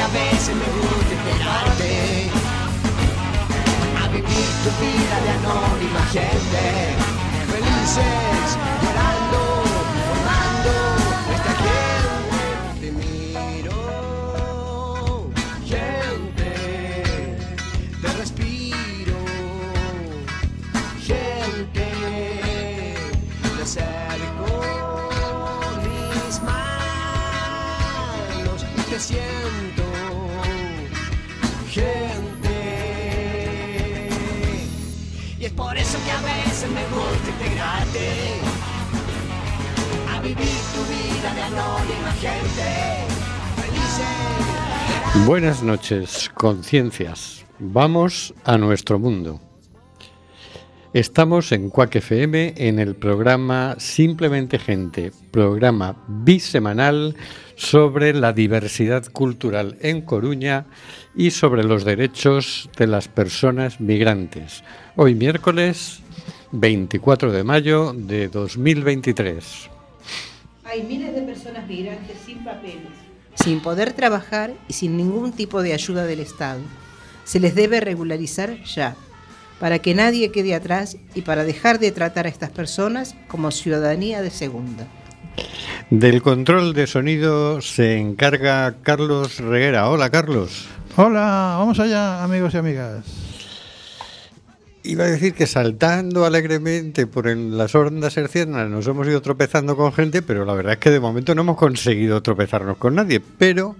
a veces me gusta integrarte a vivir tu vida de anónima gente. Felices, llorando, a vivir tu vida de anónima gente. Buenas noches, conciencias. Vamos a nuestro mundo. Estamos en Cuac FM en el programa Simplemente Gente, programa bisemanal sobre la diversidad cultural en Coruña y sobre los derechos de las personas migrantes. Hoy miércoles 24 de mayo de 2023. Hay miles de personas migrantes sin papeles, sin poder trabajar y sin ningún tipo de ayuda del Estado. Se les debe regularizar ya, para que nadie quede atrás y para dejar de tratar a estas personas como ciudadanía de segunda. Del control de sonido se encarga Carlos Reguera. Hola Carlos. Hola, vamos allá, amigos y amigas. Iba a decir que saltando alegremente por las ondas hercianas nos hemos ido tropezando con gente, pero la verdad es que de momento no hemos conseguido tropezarnos con nadie. Pero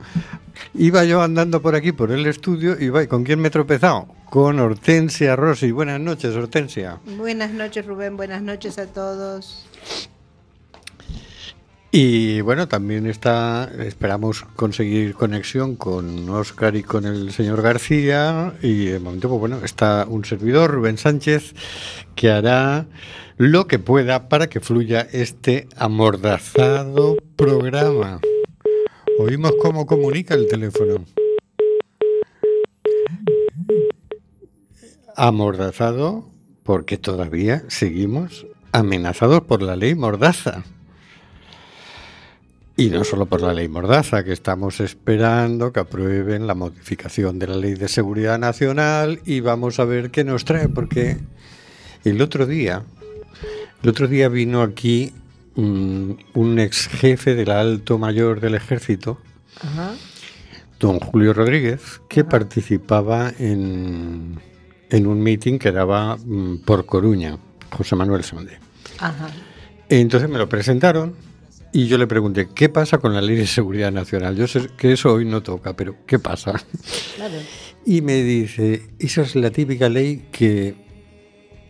iba yo andando por aquí, por el estudio, y ¿con quién me he tropezado? Con Hortensia Rossi. Buenas noches, Hortensia. Buenas noches Rubén, buenas noches a todos. Y bueno, también está, esperamos conseguir conexión con Oscar y con el señor García. Y de momento, pues bueno, está un servidor, Rubén Sánchez, que hará lo que pueda para que fluya este amordazado programa. Oímos cómo comunica el teléfono. Amordazado porque todavía seguimos amenazados por la ley Mordaza. Y no solo por la ley Mordaza, que estamos esperando que aprueben la modificación de la ley de seguridad nacional y vamos a ver qué nos trae, porque el otro día, el otro día vino aquí mm, un ex jefe del alto mayor del ejército, Ajá. don Julio Rodríguez, que participaba en, en un meeting que daba mm, por Coruña, José Manuel Sonde. Ajá. Entonces me lo presentaron y yo le pregunté, ¿qué pasa con la ley de seguridad nacional? Yo sé que eso hoy no toca, pero ¿qué pasa? Claro. Y me dice, esa es la típica ley que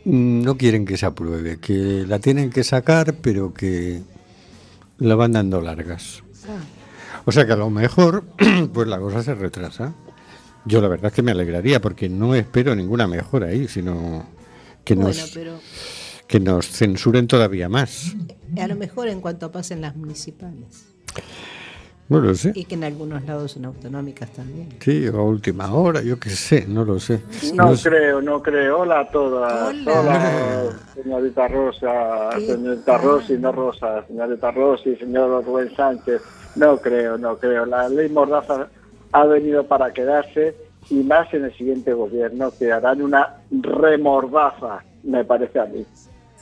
no quieren que se apruebe, que la tienen que sacar, pero que la van dando largas. Ah, O sea que a lo mejor, pues la cosa se retrasa. Yo la verdad es que me alegraría, porque no espero ninguna mejora ahí, sino que bueno, nos, pero que nos censuren todavía más. a lo mejor en cuanto pasen las municipales No lo sé. y que en algunos lados son autonómicas también. Sí, o a última hora, yo qué sé, no lo sé. No sé. creo, no creo. Hola a todas. Hola. Hola, señorita Rosa, ¿Qué señorita? Rossi, no Rosa, señorita Rossi, señor Rubén Sánchez. No creo, no creo. La ley Mordaza ha venido para quedarse y más en el siguiente gobierno que harán una remordaza, me parece a mí.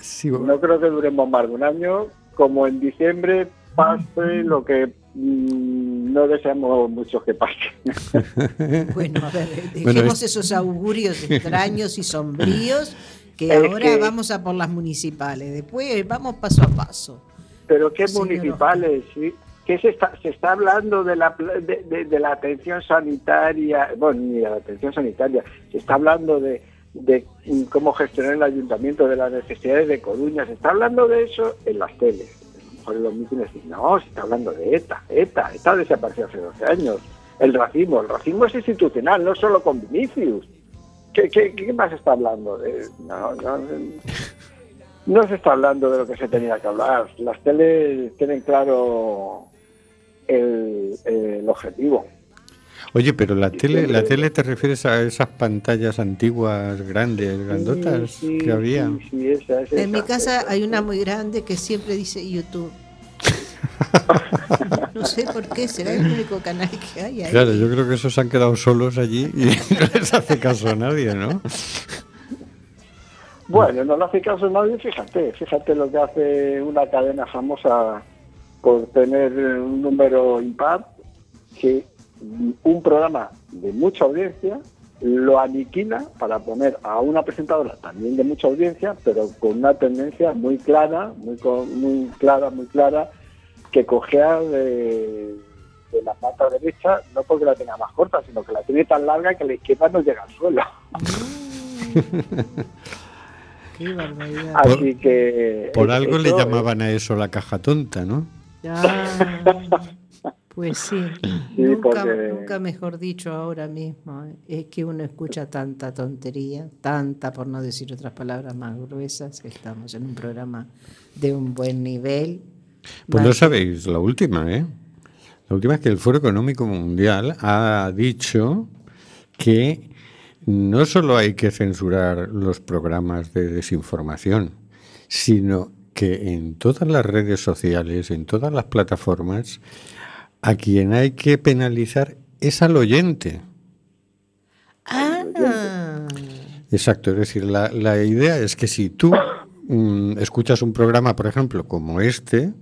Sí, No creo que duremos más de un año. Como en diciembre pase lo que mm, no deseamos mucho que pase. Bueno, a ver, Bueno, dejemos es- esos augurios extraños y sombríos que Es ahora que- vamos a por las municipales. Después vamos paso a paso. Pero qué Señor municipales, sí. ¿Qué se está, se está hablando de la, pla- de, de- de la atención sanitaria? Bueno, ni de la atención sanitaria. Se está hablando de, de cómo gestionar el ayuntamiento, de las necesidades de Coruña. Se está hablando de eso en las teles. A lo mejor en los mítines no, se está hablando de ETA. ETA, ETA desapareció hace 12 años. El racismo, el racismo es institucional, no solo con Vinicius. ¿Qué, qué, qué más está hablando? no, no, no se está hablando de lo que se tenía que hablar. Las teles tienen claro el, el objetivo. Oye, pero la tele, la tele te refieres a esas pantallas antiguas, grandes, grandotas que había. Sí, esa, esa, en mi casa hay una muy grande que siempre dice YouTube. no sé por qué, será el único canal que hay ahí. Claro, yo creo que esos han quedado solos allí y no les hace caso a nadie, ¿no? Bueno, no le hace caso a nadie, fíjate, fíjate lo que hace una cadena famosa por tener un número impar, que un programa de mucha audiencia lo aniquila para poner a una presentadora también de mucha audiencia, pero con una tendencia muy clara, muy, muy clara, muy clara, que cogea de, la pata derecha, no porque la tenga más corta, sino que la tiene tan larga que la izquierda no llega al suelo. Qué barbaridad. Así que... Por algo le llamaban a eso la caja tonta, ¿no? Pues sí, nunca, mejor dicho ahora mismo. ¿eh? Es que uno escucha tanta tontería, tanta por no decir otras palabras más gruesas, que estamos en un programa de un buen nivel. Pues no sabéis, la última, ¿eh? La última es que el Foro Económico Mundial ha dicho que no solo hay que censurar los programas de desinformación, sino que en todas las redes sociales, en todas las plataformas, a quien hay que penalizar es al oyente. Ah. Exacto, es decir, la, la idea es que si tú mm, escuchas un programa, por ejemplo, como este,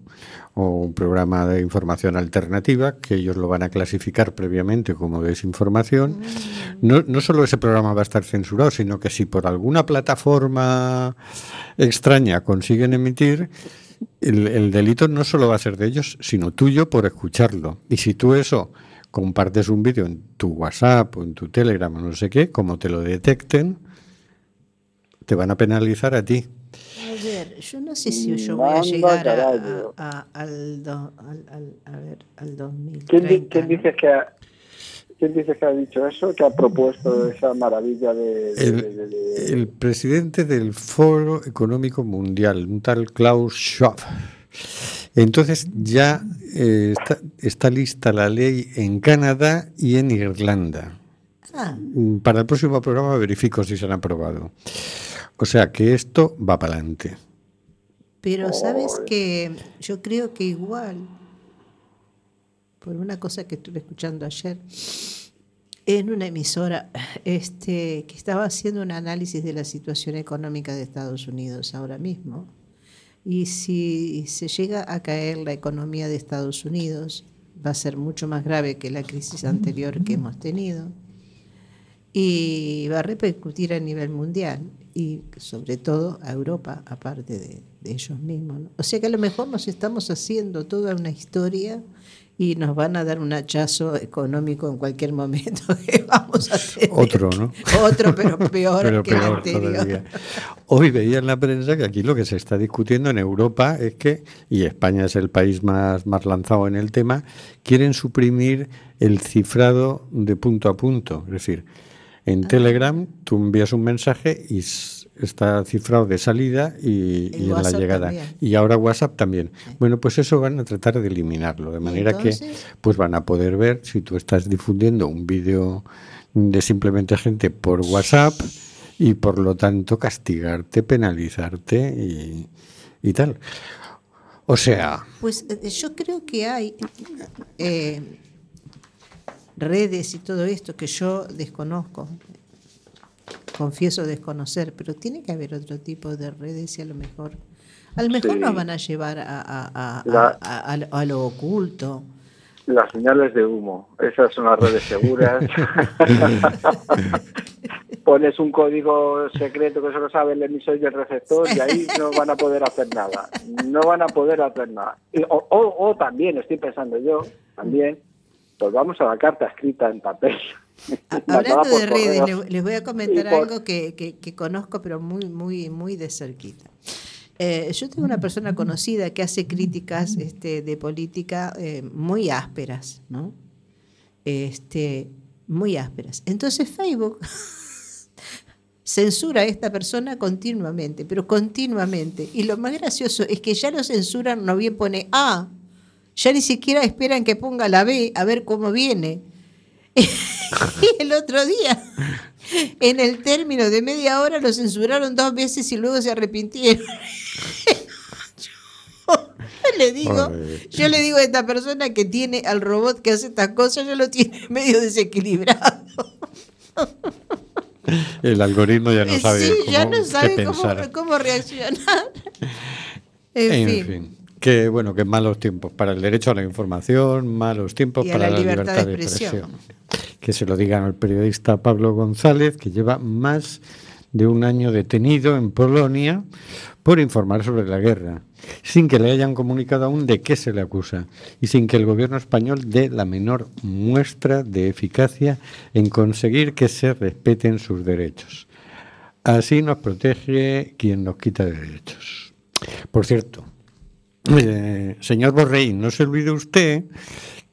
o un programa de información alternativa, que ellos lo van a clasificar previamente como desinformación, no, no solo ese programa va a estar censurado, sino que si por alguna plataforma extraña consiguen emitir, el, delito no solo va a ser de ellos, sino tuyo por escucharlo. Y si tú eso compartes un vídeo en tu WhatsApp o en tu Telegram o no sé qué, como te lo detecten, te van a penalizar a ti. A ver, yo no sé si yo voy a llegar a, al, a ver, al 2030. ¿Quién, dice que ¿Quién dice que ha dicho eso? ¿Que ha propuesto esa maravilla de...? el, presidente del Foro Económico Mundial, un tal Klaus Schwab. Entonces ya eh, está, lista la ley en Canadá y en Irlanda. Ah. Para el próximo programa verifico si se han aprobado. O sea que esto va para adelante. Pero sabes que yo creo que igual por una cosa que estuve escuchando ayer en una emisora este, que estaba haciendo un análisis de la situación económica de Estados Unidos ahora mismo. Y si se llega a caer la economía de Estados Unidos, va a ser mucho más grave que la crisis anterior que hemos tenido y va a repercutir a nivel mundial y sobre todo a Europa, aparte de, ellos mismos. O sea que a lo mejor nos estamos haciendo toda una historia y nos van a dar un hachazo económico en cualquier momento que vamos a tener. Otro, ¿no? Otro, pero peor que peor el anterior. Hoy veía en la prensa que aquí lo que se está discutiendo en Europa es que, y España es el país más, más lanzado en el tema, quieren suprimir el cifrado de punto a punto. Es decir, en ah. Telegram tú envías un mensaje y está cifrado de salida y, en la llegada. Y ahora WhatsApp también. Bueno, pues eso van a tratar de eliminarlo, de manera que pues van a poder ver si tú estás difundiendo un vídeo de simplemente gente por WhatsApp y por lo tanto castigarte, penalizarte y, y tal. O sea... Pues eh, yo creo que hay eh, redes y todo esto que yo desconozco confieso desconocer, pero tiene que haber otro tipo de redes y a lo mejor, a lo mejor nos van a llevar a, a, lo oculto. Las señales de humo, esas son las redes seguras. Pones un código secreto que solo sabe el emisor y el receptor y ahí no van a poder hacer nada. No van a poder hacer nada. O, o, o también, estoy pensando yo, también, pues vamos a la carta escrita en papel. Hablando de redes, les, voy a comentar algo que, que, conozco, pero muy, muy, muy de cerquita. Eh, yo tengo una persona conocida que hace críticas este, de política eh, muy ásperas, ¿no? Este, muy ásperas. Entonces Facebook censura a esta persona continuamente, pero continuamente. Y lo más gracioso es que ya lo censuran, no bien pone A, ya ni siquiera esperan que ponga la B a ver cómo viene. Y el otro día, en el término de media hora, lo censuraron dos veces y luego se arrepintieron. yo le digo, yo le digo a esta persona que tiene al robot que hace estas cosas, ya lo tiene medio desequilibrado. El algoritmo ya no sabe, cómo, ya no sabe cómo, reaccionar. en, fin. Que bueno, que malos tiempos para el derecho a la información, malos tiempos para la, libertad, de expresión. Que se lo digan al periodista Pablo González, que lleva más de un año detenido en Polonia por informar sobre la guerra, sin que le hayan comunicado aún de qué se le acusa y sin que el gobierno español dé la menor muestra de eficacia en conseguir que se respeten sus derechos. Así nos protege quien nos quita derechos. Por cierto, eh, señor Borrell, no se olvide usted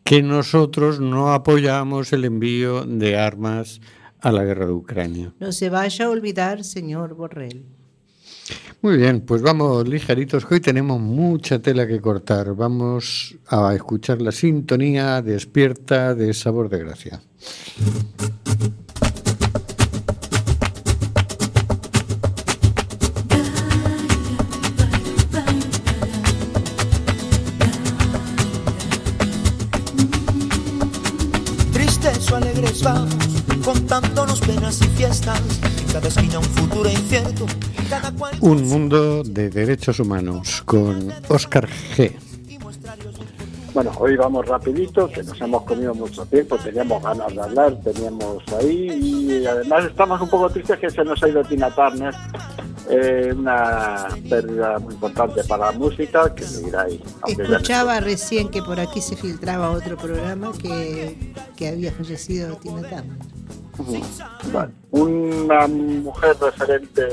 que nosotros no apoyamos el envío de armas a la guerra de Ucrania. No se vaya a olvidar, señor Borrell. Muy bien, pues vamos ligeritos, hoy tenemos mucha tela que cortar. Vamos a escuchar la sintonía despierta de Sabor de Gracia. Fiestas, en cada esquina un futuro incierto un mundo de derechos humanos con Oscar G. Bueno, hoy vamos rapidito, que nos hemos comido mucho tiempo, teníamos ganas de hablar, teníamos ahí y además estamos un poco tristes que se nos ha ido Tina Turner, eh, una pérdida muy importante para la música que seguirá ahí. Escuchaba recién que por aquí se filtraba otro programa que, que había fallecido Tina Turner. Una mujer referente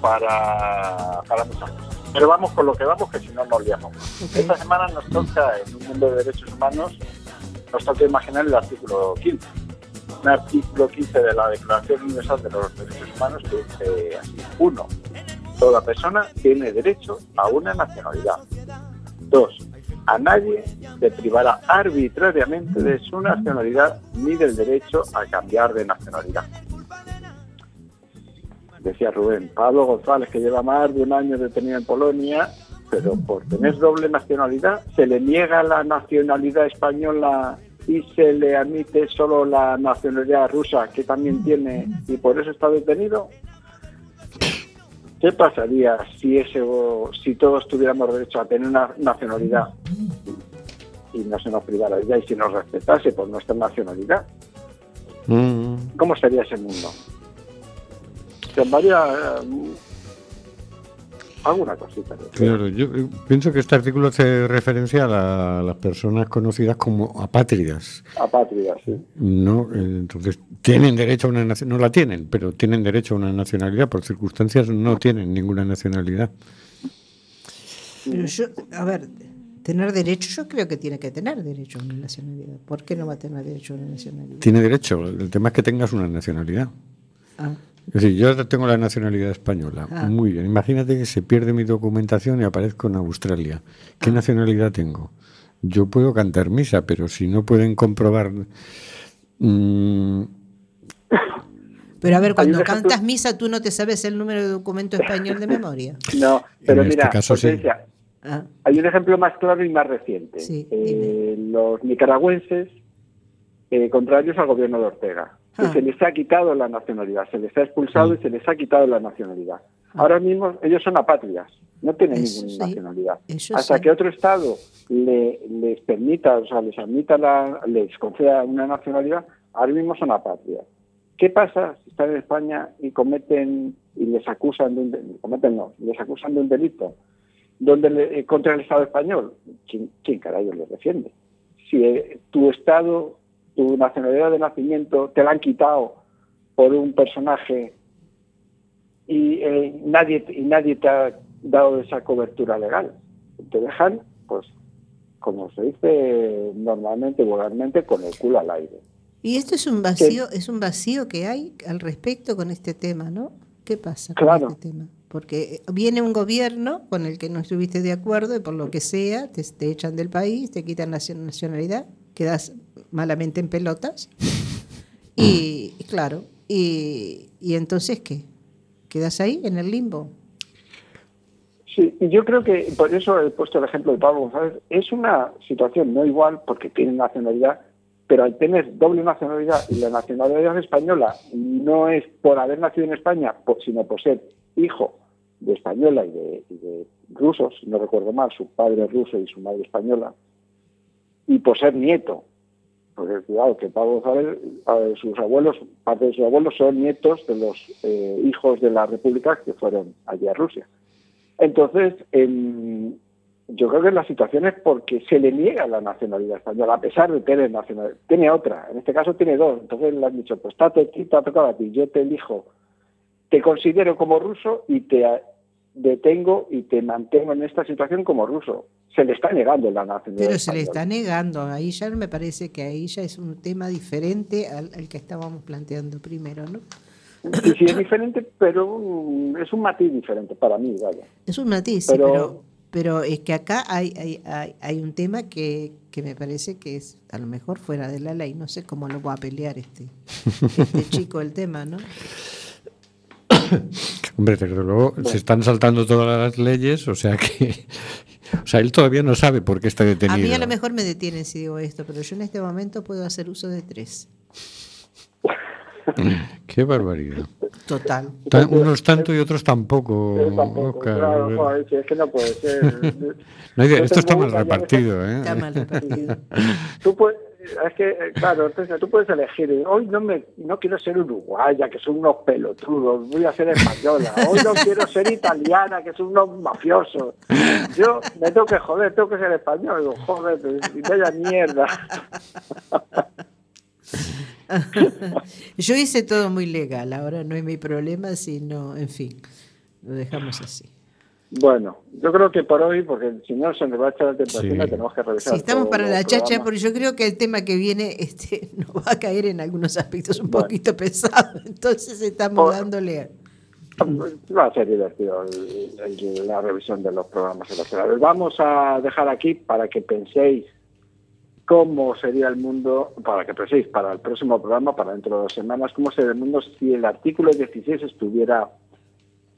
para, para muchas Pero vamos con lo que vamos, que si no nos liamos. Esta semana nos toca, en un mundo de derechos humanos, nos toca imaginar el artículo 15. Un artículo 15 de la Declaración Universal de los Derechos Humanos que dice así. Uno, toda persona tiene derecho a una nacionalidad. Dos, a nadie se privará arbitrariamente de su nacionalidad ni del derecho a cambiar de nacionalidad. Decía Rubén, Pablo González, que lleva más de un año detenido en Polonia, pero por tener doble nacionalidad, se le niega la nacionalidad española y se le admite solo la nacionalidad rusa, que también tiene, y por eso está detenido. ¿Qué pasaría si eso, si todos tuviéramos derecho a tener una nacionalidad y no se nos privara ya y si nos respetase por nuestra nacionalidad? Mm. ¿Cómo sería ese mundo? Se alguna cosita. Claro, yo eh, pienso que este artículo hace referencia a, las personas conocidas como apátridas. Apátridas, sí. No, eh, entonces tienen derecho a una nacionalidad, no la tienen, pero tienen derecho a una nacionalidad, por circunstancias no tienen ninguna nacionalidad. yo, a ver, tener derecho, yo creo que tiene que tener derecho a una nacionalidad. ¿Por qué no va a tener derecho a una nacionalidad? Tiene derecho, el tema es que tengas una nacionalidad. Ah. Decir, yo tengo la nacionalidad española. Ah. Muy bien. Imagínate que se pierde mi documentación y aparezco en Australia. ¿Qué ah. nacionalidad tengo? Yo puedo cantar misa, pero si no pueden comprobar. Mm, pero a ver, cuando cantas misa, tú no te sabes el número de documento español de memoria. No, pero este mira, ah. hay un ejemplo más claro y más reciente. Eh, los nicaragüenses, eh, contrarios al gobierno de Ortega Ah. se les ha quitado la nacionalidad, se les ha expulsado y se les ha quitado la nacionalidad. Ah. Ahora mismo ellos son apátridas, no tienen ninguna nacionalidad. Hasta que otro Estado les permita, o sea, les admita, la, les conceda una nacionalidad, ahora mismo son apátridas. ¿Qué pasa si están en España y cometen y les acusan de un cometen no, les acusan de un delito donde contra el Estado español? ¿Quién, quién carajo les defiende? Si eh, tu Estado tu nacionalidad de nacimiento te la han quitado por un personaje y eh, nadie y nadie te ha dado esa cobertura legal. Te dejan, pues, como se dice normalmente, vulgarmente, con el culo al aire. Y esto es un vacío, es un vacío que hay al respecto con este tema, ¿no? ¿Qué pasa con Claro. este tema? Porque viene un gobierno con el que no estuviste de acuerdo y por lo que sea te, te echan del país, te quitan la nacionalidad, quedas malamente en pelotas. Y, claro, y, entonces ¿qué? ¿Quedas ahí en el limbo? Sí, y yo creo que por eso he puesto el ejemplo de Pablo González. Es una situación no igual porque tiene nacionalidad, pero al tener doble nacionalidad y la nacionalidad española no es por haber nacido en España, sino por ser hijo de española y de, y de rusos, no recuerdo mal, su padre es ruso y su madre española, y por ser nieto. Porque cuidado, que Pablo González, sus abuelos, parte de sus abuelos son nietos de los eh, hijos de la República que fueron allí a Rusia. Entonces, yo creo que la situación es porque se le niega la nacionalidad española, a pesar de tener nacionalidad. Tiene otra, en este caso tiene dos. Entonces le han dicho, pues está te, te ha tocado a ti, yo te elijo, te considero como ruso y te detengo y te mantengo en esta situación como ruso. Se le está negando la nacionalidad Pero se le está negando. Ahí ya me parece que ahí ya es un tema diferente al, al que estábamos planteando primero, ¿no? Y sí es diferente, pero es un matiz diferente para mí, vaya. Es un matiz, sí, Pero- pero, es que acá hay, hay, hay, hay un tema que, que me parece que es a lo mejor fuera de la ley. No sé cómo lo va a pelear este, este chico el tema, ¿no? Hombre, desde luego se están saltando todas las leyes, o sea que. O sea, él todavía no sabe por qué está A detenido. mí a lo mejor me detienen si digo esto, pero yo en este momento puedo hacer uso de tres. Qué barbaridad. Total. Ta- Unos tanto y otros tampoco. Óscar. claro, joder, si es que no puede ser. No hay esto está mal repartido, Está ¿eh? mal repartido. Tú puedes, es que, eh, claro, entonces tú puedes elegir. Hoy no me, no quiero ser uruguaya, que son unos pelotudos. Voy a ser española. Hoy no quiero ser italiana, que son unos mafiosos. Yo me tengo que joder, tengo que ser español. Digo, joder, vaya mierda. Yo hice todo muy legal, ahora no es mi problema, sino, en fin, lo dejamos así. Bueno, yo creo que por hoy, porque si no se nos va a echar la temperatura, Sí. tenemos que revisar. Si estamos para la chacha, programa. porque yo creo que el tema que viene este, nos va a caer en algunos aspectos un Bueno. poquito pesado, entonces estamos Por- dándole... Va a ser divertido el- el- la revisión de los programas electorales. Vamos a dejar aquí para que penséis cómo sería el mundo, para que penséis para el próximo programa, para dentro de dos semanas, cómo sería el mundo si el artículo 16 estuviera,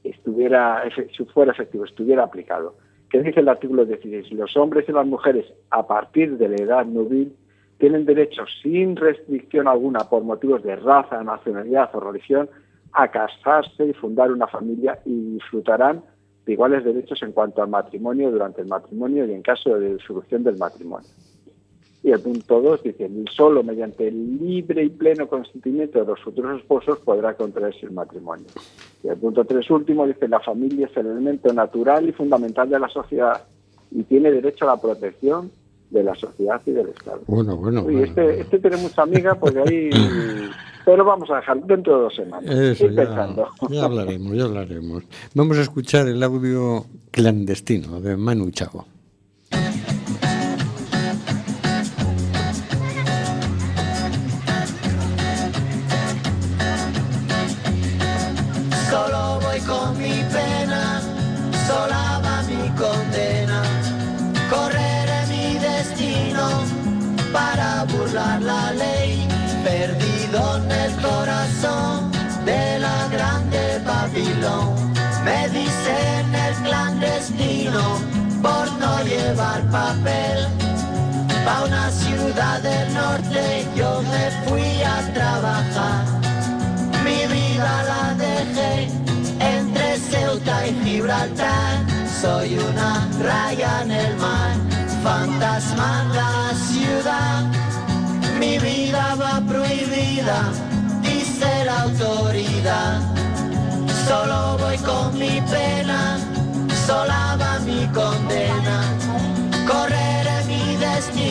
estuviera si fuera efectivo, estuviera aplicado. ¿Qué dice el artículo 16? Los hombres y las mujeres a partir de la edad nubil tienen derecho sin restricción alguna por motivos de raza, nacionalidad o religión a casarse y fundar una familia y disfrutarán de iguales derechos en cuanto al matrimonio durante el matrimonio y en caso de disolución del matrimonio. Y el punto 2 dice, solo mediante el libre y pleno consentimiento de los futuros esposos podrá contraerse el matrimonio. Y el punto 3 último dice, la familia es el elemento natural y fundamental de la sociedad y tiene derecho a la protección de la sociedad y del Estado. Bueno, bueno. Uy, bueno. este, este tiene mucha amiga porque ahí... Pero vamos a dejar dentro de dos semanas. Eso, ya, pensando. ya hablaremos, ya hablaremos. Vamos a escuchar el audio clandestino de Manu Chao. Papel. Pa' una ciudad del norte yo me fui a trabajar. Mi vida la dejé entre Ceuta y Gibraltar. Soy una raya en el mar, fantasma en la ciudad. Mi vida va prohibida, dice la autoridad. Solo voy con mi pena, sola va mi condena.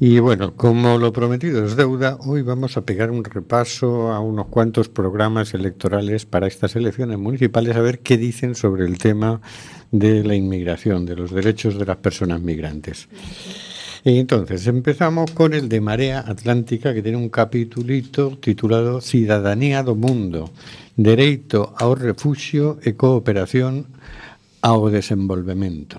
Y bueno, como lo prometido es deuda, hoy vamos a pegar un repaso a unos cuantos programas electorales para estas elecciones municipales, a ver qué dicen sobre el tema de la inmigración, de los derechos de las personas migrantes. Y entonces empezamos con el de Marea Atlántica, que tiene un capítulito titulado Ciudadanía do Mundo, Dereito ao Refugio e Cooperación ao Desenvolvemento.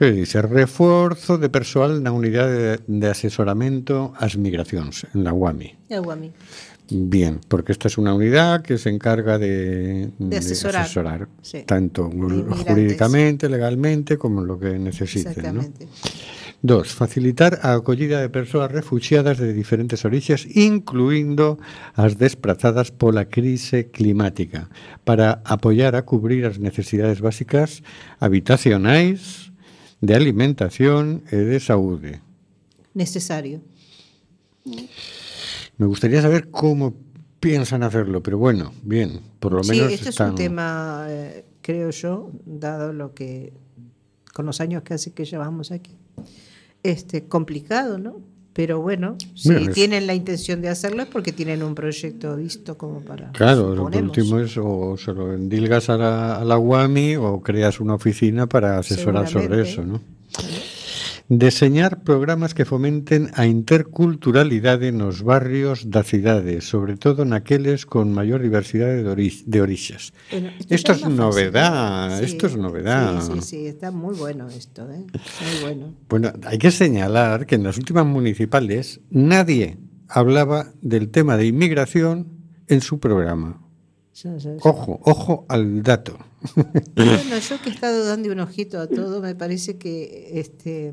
É dicir, reforzo de persoal na unidade de asesoramento ás migracións, la UAMI. Na UAMI. Bien, porque esta es una unidad que se encarga de, de asesorar, de asesorar sí. tanto jurídicamente, legalmente, como lo que necesiten. ¿no? Dos, facilitar a acollida de persoas refugiadas de diferentes orixes, incluindo as desplazadas pola crise climática, para apoiar a cubrir as necesidades básicas habitacionais, de alimentación e de saúde. Necesario. Me gustaría saber cómo piensan hacerlo, pero bueno, bien, por lo Sí, menos este es un tema, eh, creo yo, dado lo que, con los años que hace que llevamos aquí, este, complicado, ¿no? Pero bueno, si tienen la intención de hacerlo es porque tienen un proyecto visto como para. Claro, lo último es o se lo endilgas a la, a la UAMI o creas una oficina para asesorar sobre eso, ¿no? Deseñar programas que fomenten a interculturalidade nos barrios da cidade, sobre todo naqueles con maior diversidade de, ori de orixas. Bueno, Esto es novedad, ¿no? esto es novedad. Sí, sí, sí, está muy bueno esto, ¿eh? Muy bueno. Bueno, hay que señalar que en las últimas municipales nadie hablaba del tema de inmigración en su programa. Ojo, ojo al dato. Bueno, yo que he estado dando un ojito a todo, me parece que este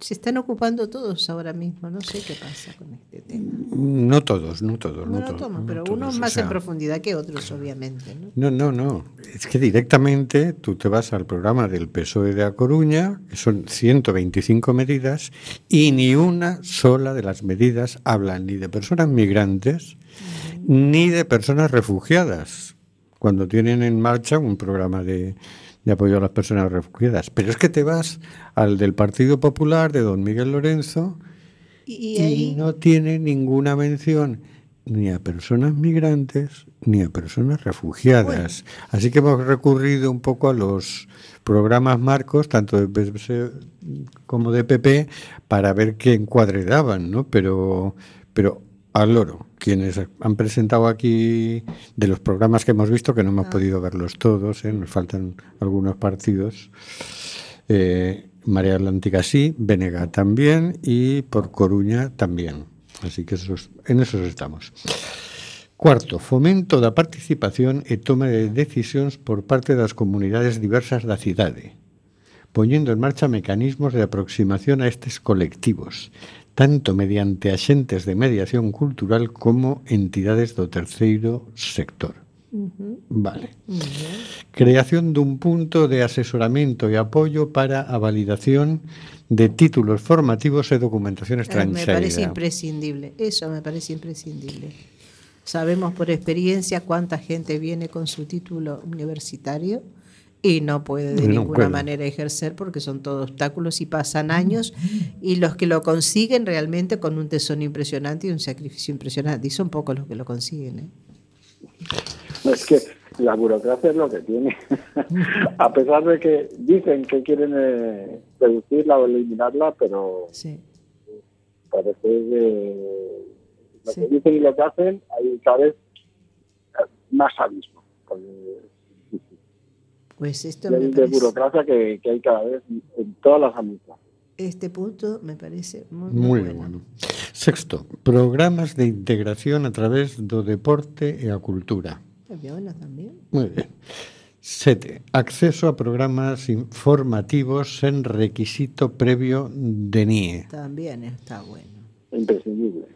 se están ocupando todos ahora mismo. No sé qué pasa con este tema. No todos, no todos, no todos. toma, no pero unos o más sea, en profundidad que otros, obviamente. ¿no? No, no, no. Es que directamente tú te vas al programa del PSOE de A Coruña, que son 125 medidas, y ni una sola de las medidas habla ni de personas migrantes ni de personas refugiadas, cuando tienen en marcha un programa de, de apoyo a las personas refugiadas. Pero es que te vas al del Partido Popular de don Miguel Lorenzo Y, no tiene ninguna mención ni a personas migrantes ni a personas refugiadas. Así que hemos recurrido un poco a los programas marcos, tanto de PS como de PP, para ver qué encuadre daban, ¿no? Pero, pero al loro, quienes han presentado aquí de los programas que hemos visto, que no hemos podido verlos todos, ¿eh? nos faltan algunos partidos. Eh, Marea Atlántica sí, Venega también y por Coruña también. Así que esos, en esos estamos. Cuarto, fomento da participación e toma de decisións por parte das comunidades diversas da cidade, poñendo en marcha mecanismos de aproximación a estes colectivos, tanto mediante axentes de mediación cultural como entidades do terceiro sector. Vale. Creación dun punto de asesoramento e apoio para a validación de títulos formativos e documentación eh, me parece estranxeira. imprescindible. Eso me parece imprescindible. Sabemos por experiencia cuánta gente viene con su título universitario y no puede de no ninguna puede. manera ejercer porque son todos obstáculos y pasan años y los que lo consiguen realmente con un tesón impresionante y un sacrificio impresionante y son pocos los que lo consiguen. ¿eh? Es que la burocracia es lo que tiene. a pesar de que dicen que quieren eh, reducirla o eliminarla, pero Sí. parece que lo Sí. que dicen y lo que hacen hay cada vez más abismo. Porque Pues esto hay me de parece, burocracia que, que hay cada vez en todas las administraciones. este punto me parece muy, Moi bueno. bueno. Sexto, programas de integración a través do deporte e a cultura. Muy bueno también. Muy bien. Sete, acceso a programas informativos sen requisito previo de NIE. También está bueno. Imprescindible.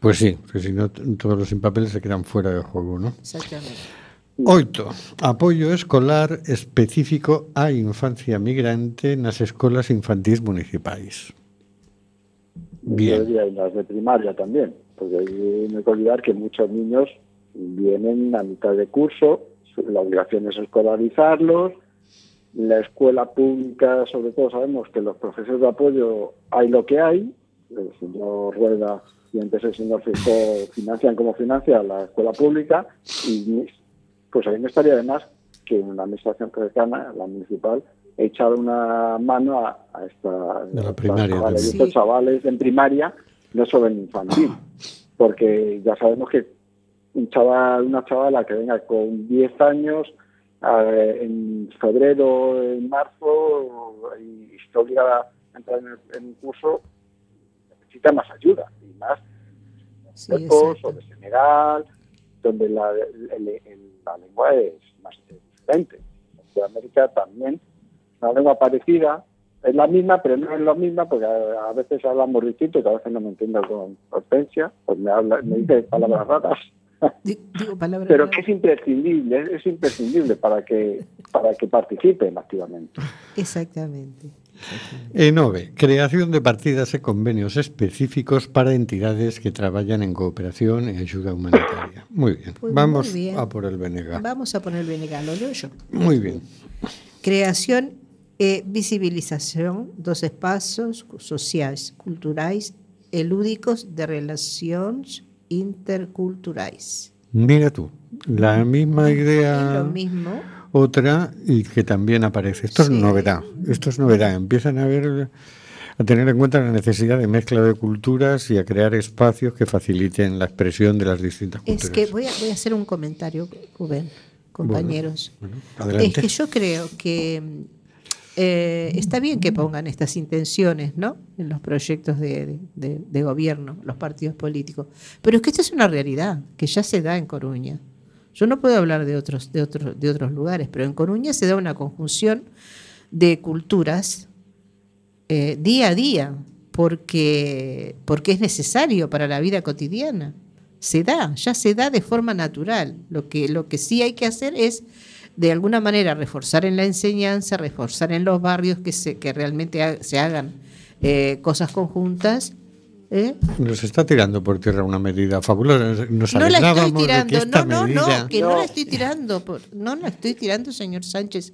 Pues sí, que si no, todos los sin papeles se quedan fuera de juego, ¿no? Exactamente. Oito, apoio escolar específico á infancia migrante nas escolas infantís municipais. Bien. Y las de primaria también, porque hay- que olvidar que muchos niños vienen a mitad de curso, la obligación es escolarizarlos, la escuela pública, sobre todo sabemos que los profesores de apoyo hay lo que hay, el señor Rueda y antes el señor Fijo financian como financia la escuela pública y pues ahí no estaría de más que una administración cercana, la municipal, echar una mano a, a esta, De la a estos primaria chavales, también. estos Sí. chavales en primaria, no solo en infantil, porque ya sabemos que un chaval, una chavala que venga con 10 años eh, en febrero, en marzo y esté obligada a entrar en, el- en un curso, necesita más ayuda y más Sí, o de Senegal, donde la, el- el- la lengua es más diferente. En Sudamérica también, una lengua parecida, es la misma, pero no es la misma, porque a, a veces hablamos distinto y a veces no me entiendo con Hortensia, pues me, habla, me dice palabras raras, Di- Digo palabras pero raras. que es imprescindible, es, es imprescindible para que, para que participen activamente. Exactamente. E nove, creación de partidas e convenios específicos para entidades que traballan en cooperación e axuda humanitaria. Muy bien. Pues Vamos muy bien. a por el Benega. Vamos a poner Benegal, lo leo yo. Muy bien. Creación e visibilización dos espaços sociais, culturais e lúdicos de relacións interculturais. Mira tú, la misma Es idea, lo mismo. Otra y que también aparece. Esto Sí. es novedad. Esto es novedad. Empiezan a ver a tener en cuenta la necesidad de mezcla de culturas y a crear espacios que faciliten la expresión de las distintas culturas. Es que voy a, voy a hacer un comentario, Rubén, compañeros. Bueno. Es que yo creo que eh, está bien que pongan estas intenciones ¿no? en los proyectos de, de- de gobierno, los partidos políticos, pero es que esto es una realidad que ya se da en Coruña. Yo no puedo hablar de otros, de otros, de otros lugares, pero en Coruña se da una conjunción de culturas eh, día a día, porque, porque es necesario para la vida cotidiana. Se da, ya se da de forma natural. Lo que, lo que sí hay que hacer es, de alguna manera, reforzar en la enseñanza, reforzar en los barrios que, se, que realmente se hagan eh, cosas conjuntas. ¿Eh? Nos está tirando por tierra una medida fabulosa. Nos No la estoy tirando, esta no, no, medida... no, que no. No. la estoy tirando, por- no la estoy tirando, señor Sánchez,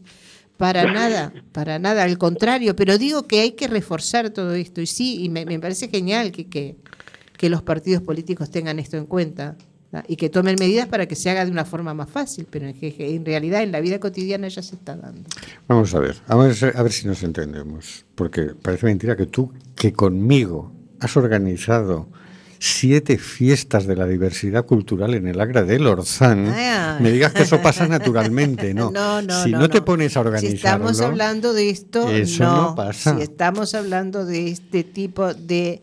para nada, para nada, al contrario, pero digo que hay que reforzar todo esto, y sí, y me, me parece genial que, que, que los partidos políticos tengan esto en cuenta ¿no? y que tomen medidas para que se haga de una forma más fácil, pero en, en realidad en la vida cotidiana ya se está dando. Vamos a ver, vamos a ver si nos entendemos. Porque parece mentira que tú, que conmigo has organizado siete fiestas de la diversidad cultural en el Agra del Orzán, Ah. me digas que eso pasa naturalmente, ¿no? No, no, si no, te pones a organizarlo, Si estamos hablando de esto, eso no pasa. Si estamos hablando de este tipo de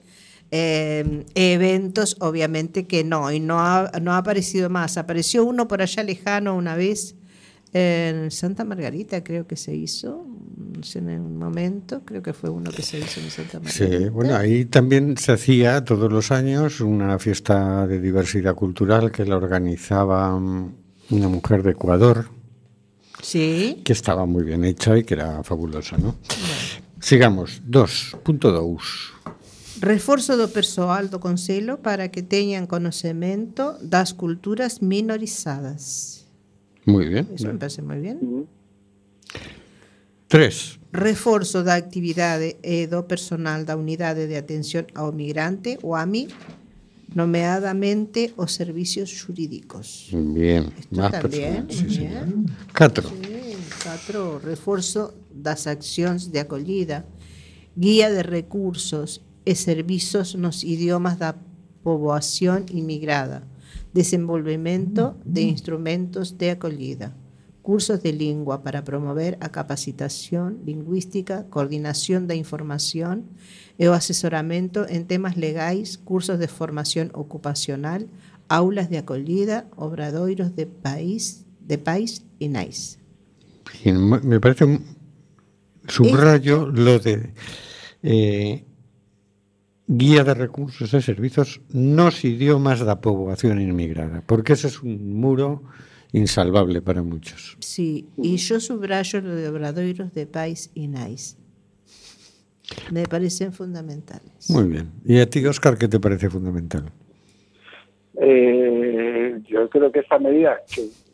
eh, eventos, obviamente que no. Y no ha, no ha aparecido más. Apareció uno por allá lejano una vez en Santa Margarita creo que se hizo en un momento, creo que fue uno que se hizo en Santa Margarita. Sí, bueno, ahí también se hacía todos los años una fiesta de diversidad cultural que la organizaba um, una mujer de Ecuador. Sí. Que estaba muy bien hecha y que era fabulosa, ¿no? Bueno. Sigamos, dos, punto dous. Reforzo do persoal do Consello para que teñan conocemento das culturas minorizadas. Muy bien. Eso me parece moi bien. 3. Reforzo da actividade e do personal da unidade de atención ao migrante, o AMI, nomeadamente os servicios xurídicos. Bien, Esto más también, personas, sí, muy bien. Catro. Sí, catro, reforzo das accións de acollida, guía de recursos e servizos nos idiomas da poboación inmigrada, desenvolvemento de instrumentos de acollida, cursos de lingua para promover a capacitación lingüística, coordinación da información e o asesoramento en temas legais, cursos de formación ocupacional, aulas de acollida, obradoiros de país, de país e nais. Me me parece un subrayo lo de eh, guía de recursos e servizos nos idiomas da poboación inmigrada, porque ese es un muro insalvable para muchos. Sí, y yo subrayo lo de obradoiros de Pais y Nais. Me parecen fundamentales. Muy bien. ¿Y a ti, Oscar, qué te parece fundamental? Eh, yo creo que esta medida, que es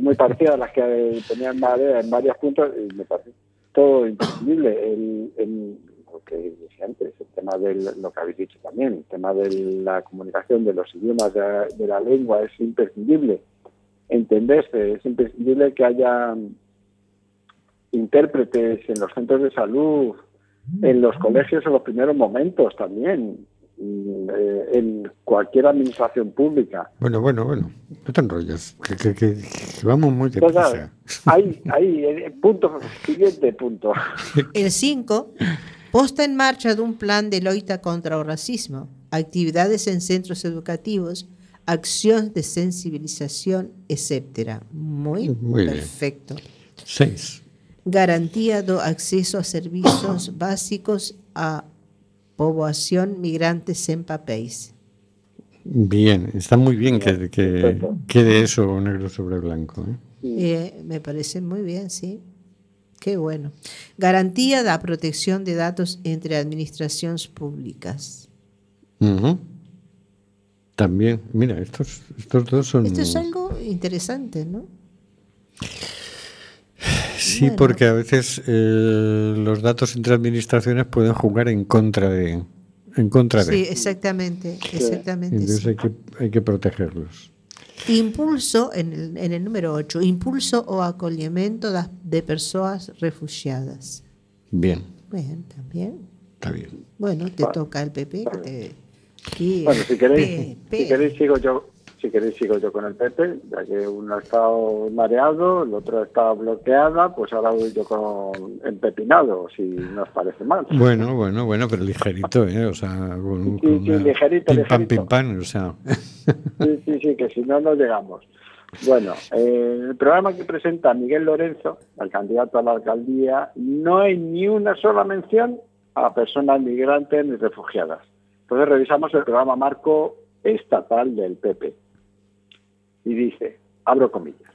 muy parecida a las que tenían Madera en varios puntos, y me parece todo imprescindible. El, que decía antes, el tema de lo que habéis dicho también, el tema de la comunicación de los idiomas de, de la lengua es imprescindible. Entenderse, es imprescindible que haya intérpretes en los centros de salud, en los colegios en los primeros momentos también, eh, en cualquier administración pública. Bueno, bueno, bueno, no te enrolles, que, que- que- que vamos muy Entonces, deprisa. ahí, ahí, eh, punto, siguiente punto. El 5, posta en marcha de un plan de loita contra el racismo, actividades en centros educativos, acción de sensibilización, etcétera. Muy, Muy bien. perfecto. Seis. Garantía do acceso a servicios básicos a población migrantes en papéis. Bien, está muy bien que, quede eso negro sobre blanco. ¿eh? Eh, me parece muy bien, sí. Qué bueno. Garantía da protección de datos entre administraciones públicas. También, mira, estos, estos dos son... Esto es algo interesante, ¿no? Sí, bueno. porque a veces eh, los datos entre administraciones pueden jugar en contra de... En contra de. Sí, exactamente, exactamente. Entonces sí. hay que, hay que protegerlos. Impulso, en el, en el número 8, impulso o acolhimiento das- de personas refugiadas. Bien, Bien, también. está bien. Bueno, te toca el PP. que te- aquí, Bueno, si queréis, si queréis sigo yo, si queréis sigo yo con el PP, ya que uno ha estado mareado, el otro está bloqueada, pues ahora voy yo con empepinado, si no os parece mal. Bueno, bueno, bueno, pero ligerito, ¿eh? O sea, con, Sí, con sí, una ligerito, pim pam, ligerito. pim pam, o sea. Sí, sí, sí, que si no, no llegamos. Bueno, eh, el programa que presenta Miguel Lorenzo, el candidato a la alcaldía, no hay ni una sola mención a personas migrantes ni refugiadas. Entonces revisamos el programa marco estatal del PP. Y dice, abro comillas,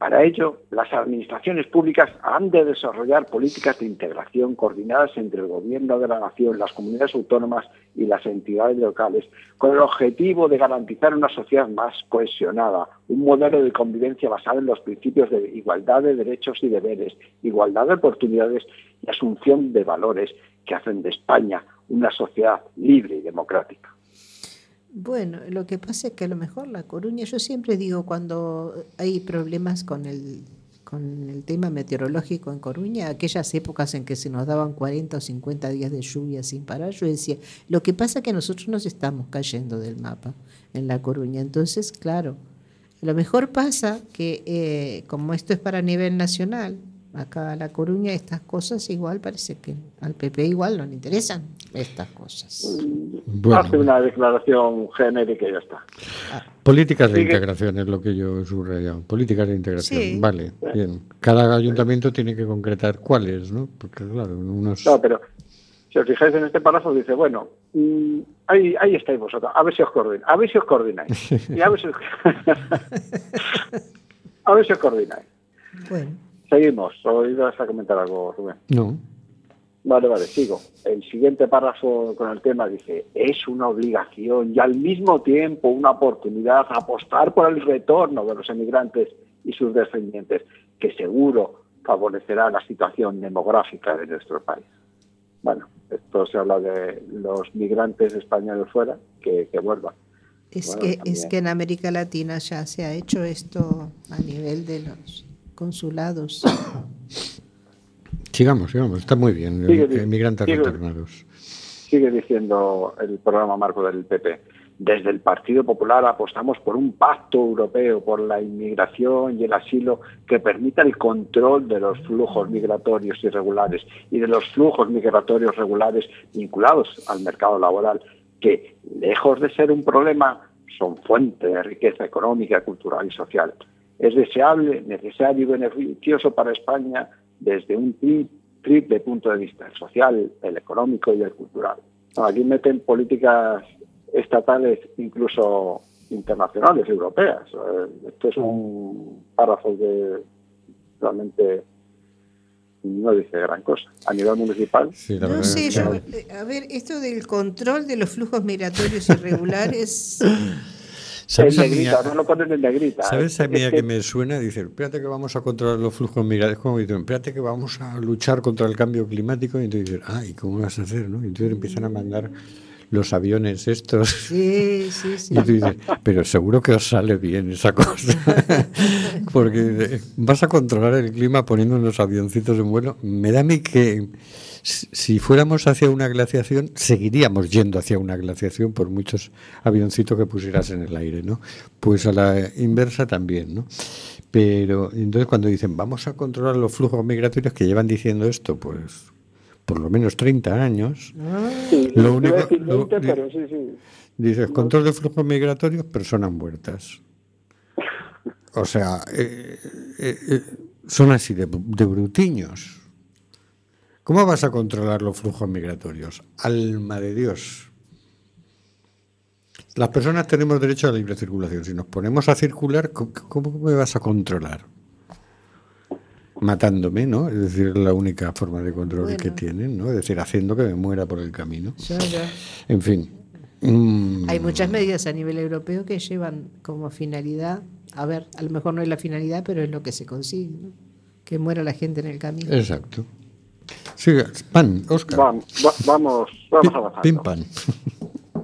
para ello, las administraciones públicas han de desarrollar políticas de integración coordinadas entre el Gobierno de la Nación, las comunidades autónomas y las entidades locales, con el objetivo de garantizar una sociedad más cohesionada, un modelo de convivencia basado en los principios de igualdad de derechos y deberes, igualdad de oportunidades y asunción de valores que hacen de España una sociedad libre y democrática. Bueno, lo que pasa es que a lo mejor La Coruña, yo siempre digo cuando hay problemas con el, con el tema meteorológico en Coruña, aquellas épocas en que se nos daban 40 o 50 días de lluvia sin parar, yo decía, lo que pasa es que nosotros nos estamos cayendo del mapa en La Coruña. Entonces, claro, lo mejor pasa que eh, como esto es para nivel nacional, acá a La Coruña estas cosas igual parece que al PP igual no le interesan estas cosas. Bueno, Hace una declaración genérica y ya está. políticas de integración es lo que yo he subrayado. Políticas de integración, Sí. vale, bien. Cada ayuntamiento tiene que concretar cuáles, ¿no? Porque claro, unos... No, pero si os fijáis en este párrafo dice, bueno, mm, ahí, ahí estáis vosotros, a ver si os coordináis, a ver si os coordináis. Y a ver si os, a ver si os coordináis. Bueno, Seguimos, o ibas a comentar algo, Rubén. No, Vale, vale, sigo. El siguiente párrafo con el tema dice, es una obligación y al mismo tiempo una oportunidad apostar por el retorno de los emigrantes y sus descendientes, que seguro favorecerá la situación demográfica de nuestro país. Bueno, esto se habla de los migrantes españoles fuera, que, que vuelvan. Es, Bueno, que, es que en América Latina ya se ha hecho esto a nivel de los consulados. sigamos, sigamos, está muy bien. Sigue, eh, Migrantes sigue. retornados. Sigue diciendo el programa marco del PP. Desde el Partido Popular apostamos por un pacto europeo por la inmigración y el asilo que permita el control de los flujos migratorios irregulares y de los flujos migratorios regulares vinculados al mercado laboral, que, lejos de ser un problema, son fuente de riqueza económica, cultural y social. Es deseable, necesario y beneficioso para España desde un, triple punto de vista, el social, el económico y el cultural. aquí meten políticas estatales, incluso internacionales, europeas. Esto es un párrafo que realmente no dice gran cosa. A nivel municipal. no sé, eh, a ver, esto del control de los flujos migratorios irregulares. ¿Sabes en negrita, no lo ponen en negrita. ¿Sabes a mí que me suena? Dice, espérate que vamos a controlar los flujos migratorios. Como dicen, espérate que vamos a luchar contra el cambio climático. Y entonces dicen, ay, ¿cómo vas a hacer? ¿no? Y entonces empiezan a mandar los aviones estos. Sí, sí, sí. Y tú dices, pero seguro que os sale bien esa cosa. Porque vas a controlar el clima poniendo unos avioncitos en vuelo. Me da a mí que si fuéramos hacia una glaciación, seguiríamos yendo hacia una glaciación por muchos avioncitos que pusieras en el aire, ¿no? Pues a la inversa también, ¿no? Pero entonces cuando dicen, vamos a controlar los flujos migratorios que llevan diciendo esto, pues por lo menos 30 años. lo único, Dices, control de flujos migratorios, personas muertas. O sea, eh, eh, eh, son así de, de, brutiños. ¿Cómo vas a controlar los flujos migratorios? Alma de Dios. Las personas tenemos derecho a la libre circulación. Si nos ponemos a circular, cómo me vas a controlar? matándome, ¿no? Es decir, la única forma de control que tienen, ¿no? Es decir, haciendo que me muera por el camino. En fin. Mm. Hay muchas medidas a nivel europeo que llevan como finalidad, a ver, a lo mejor no es la finalidad, pero es lo que se consigue, ¿no? Que muera la gente en el camino. Exacto. Siga, pan, Oscar. Vamos, vamos, vamos avanzando. Pim, pan.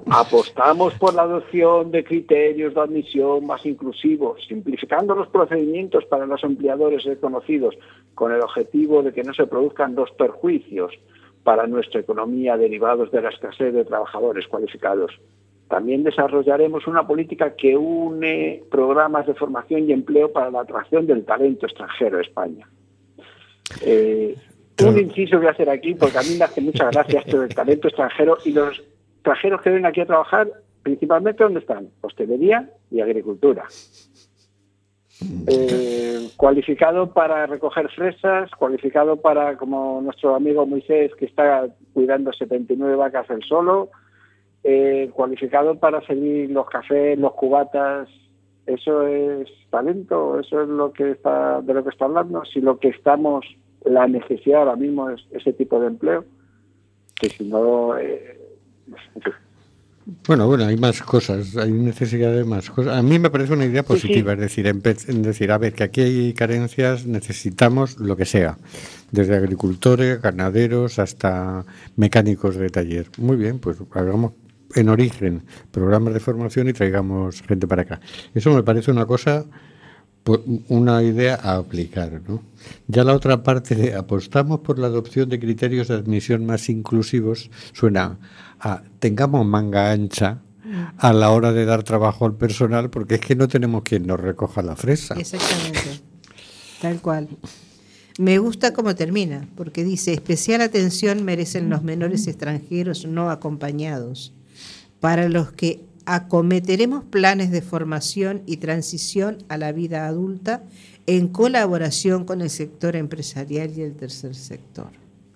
Apostamos por la adopción de criterios de admisión más inclusivos, simplificando los procedimientos para los empleadores reconocidos, con el objetivo de que no se produzcan dos perjuicios para nuestra economía derivados de la escasez de trabajadores cualificados. También desarrollaremos una política que une programas de formación y empleo para la atracción del talento extranjero a España. Eh, un inciso voy a hacer aquí porque a mí me hace mucha gracia esto del talento extranjero y los extranjeros que vienen aquí a trabajar, principalmente, ¿dónde están? Hostelería y agricultura. Eh, cualificado para recoger fresas, cualificado para, como nuestro amigo Moisés, que está cuidando 79 vacas él solo, eh, cualificado para servir los cafés, los cubatas. Eso es talento, eso es lo que está de lo que está hablando. Si lo que estamos, la necesidad ahora mismo es ese tipo de empleo, que si no, eh, bueno, bueno, hay más cosas, hay necesidad de más cosas. A mí me parece una idea positiva, es decir, en, decir, a ver, que aquí hay carencias, necesitamos lo que sea, desde agricultores, ganaderos hasta mecánicos de taller. Muy bien, pues hagamos en origen programas de formación y traigamos gente para acá. Eso me parece una cosa una idea a aplicar. ¿no? Ya la otra parte de apostamos por la adopción de criterios de admisión más inclusivos suena a tengamos manga ancha a la hora de dar trabajo al personal porque es que no tenemos quien nos recoja la fresa. Exactamente, tal cual. Me gusta cómo termina, porque dice, especial atención merecen los menores extranjeros no acompañados, para los que acometeremos planes de formación y transición a la vida adulta en colaboración con el sector empresarial y el tercer sector.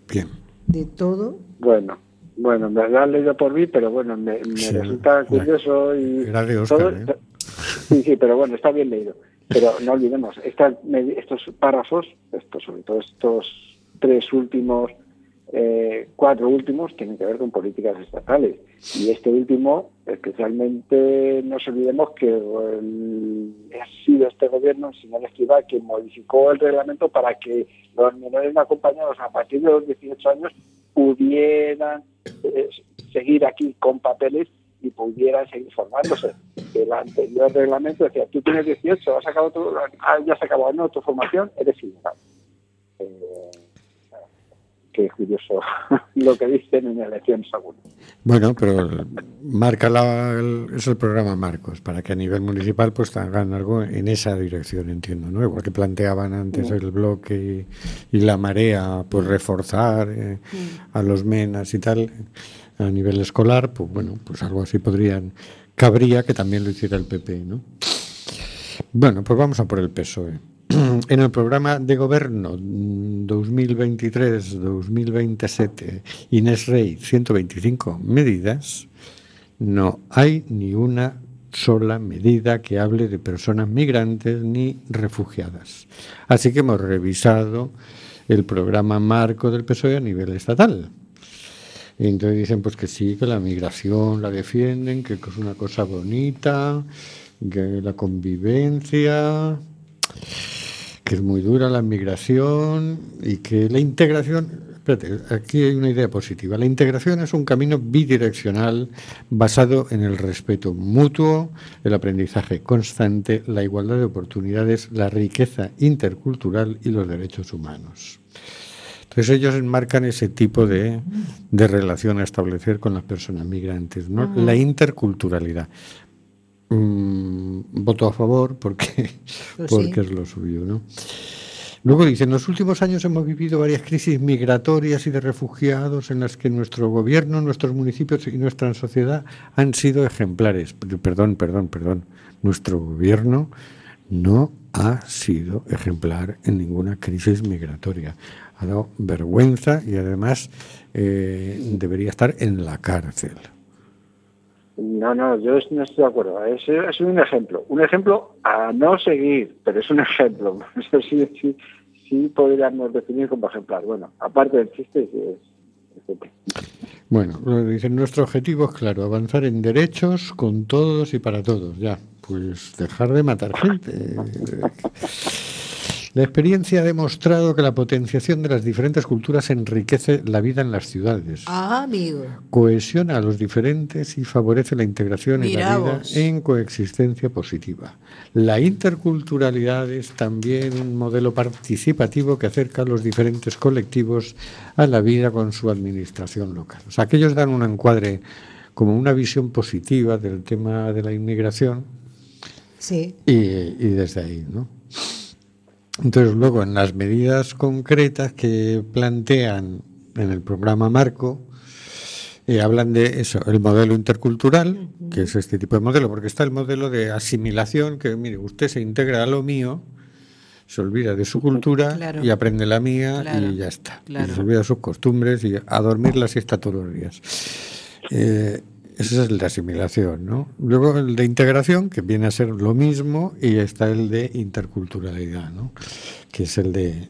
Bien. De todo. Bueno, bueno, me lo han leído por mí, pero bueno, me, resulta curioso y... Era de Oscar, ¿eh? Sí, sí, pero bueno, está bien leído. Pero no olvidemos, estos párrafos, estos, sobre todo estos tres últimos eh, cuatro últimos tienen que ver con políticas estatales. Y este último, especialmente, no nos olvidemos que ha sido este gobierno, el señor Esquiva, que modificó el reglamento para que los menores no acompañados a partir de los 18 años pudieran eh, seguir aquí con papeles y pudieran seguir formándose. El anterior reglamento decía, tú tienes 18, has acabado tu, ya has acabado tu formación, eres ilegal. Eh, es curioso lo que dicen en elecciones algunas. Bueno, pero marca la, es el programa Marcos, para que a nivel municipal pues hagan algo en esa dirección, entiendo, ¿no? Igual que planteaban antes el bloque y, la marea, pues reforzar eh, a los menas y tal, a nivel escolar, pues bueno, pues algo así podrían, cabría que también lo hiciera el PP, ¿no? Bueno, pues vamos a por el PSOE. en el programa de gobierno 2023-2027, Inés Rey, 125 medidas, no hay ni una sola medida que hable de personas migrantes ni refugiadas. Así que hemos revisado el programa marco del PSOE a nivel estatal. Entonces dicen pues que sí, que la migración la defienden, que es una cosa bonita, que la convivencia, que es muy dura la migración y que la integración Espérate, aquí hay una idea positiva. La integración es un camino bidireccional basado en el respeto mutuo, el aprendizaje constante, la igualdad de oportunidades, la riqueza intercultural y los derechos humanos. Entonces ellos enmarcan ese tipo de, relación a establecer con las personas migrantes, ¿no? La interculturalidad. Mm, voto a favor porque, pues porque es lo suyo, ¿no? Luego dice, en los últimos años hemos vivido varias crisis migratorias y de refugiados en las que nuestro gobierno, nuestros municipios y nuestra sociedad han sido ejemplares. Perdón, perdón, perdón. Nuestro gobierno no ha sido ejemplar en ninguna crisis migratoria. Ha dado vergüenza y además eh, debería estar en la cárcel. No, no, yo no estoy de acuerdo. Es, es un ejemplo. Un ejemplo a no seguir, pero es un ejemplo. Eso sí, sí, sí podríamos definir como ejemplar. Bueno, aparte del chiste, sí es. Bueno, dicen, nuestro objetivo es claro, avanzar en derechos con todos y para todos. Ya, pues dejar de matar gente. La experiencia ha demostrado que la potenciación de las diferentes culturas enriquece la vida en las ciudades. Ah, amigo. Cohesiona a los diferentes y favorece la integración y la vida en coexistencia positiva. La interculturalidad es también un modelo participativo que acerca a los diferentes colectivos a la vida con su administración local. O sea, aquellos dan un encuadre como una visión positiva del tema de la inmigración. Sí. Y, y desde ahí, ¿no? Entonces, luego, en las medidas concretas que plantean en el programa Marco, eh, hablan de eso, el modelo intercultural, que es este tipo de modelo, porque está el modelo de asimilación, que mire, usted se integra a lo mío, se olvida de su cultura y aprende la mía y ya está. Y se olvida de sus costumbres y a dormir la siesta todos los días. Eh, ese es el de asimilación, ¿no? Luego el de integración, que viene a ser lo mismo, y está el de interculturalidad, ¿no? Que es el de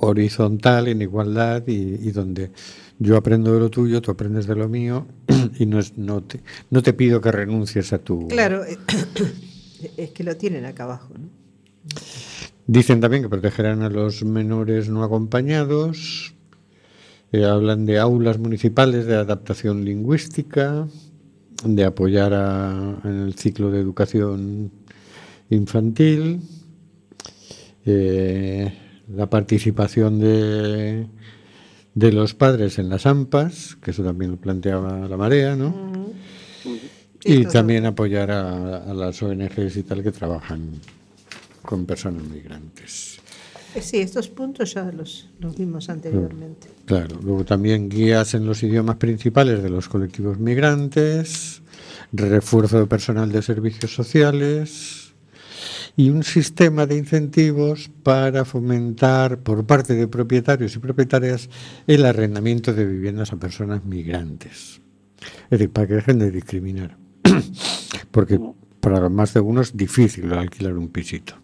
horizontal, en igualdad, y, donde yo aprendo de lo tuyo, tú aprendes de lo mío, y no, es, no, te, no te pido que renuncies a tu... Claro, eh, es que lo tienen acá abajo, ¿no? Dicen también que protegerán a los menores no acompañados, eh, hablan de aulas municipales de adaptación lingüística, de apoyar en el ciclo de educación infantil, eh, la participación de, de los padres en las AMPAs, que eso también lo planteaba la marea, ¿no? Y también apoyar a, a las ONGs y tal que trabajan con personas migrantes. Eh, sí, estos puntos ya los, los vimos anteriormente. Claro, luego también guías en los idiomas principales de los colectivos migrantes, refuerzo de personal de servicios sociales y un sistema de incentivos para fomentar por parte de propietarios y propietarias el arrendamiento de viviendas a personas migrantes. Es decir, para que dejen de discriminar. Porque para más de uno es difícil alquilar un pisito.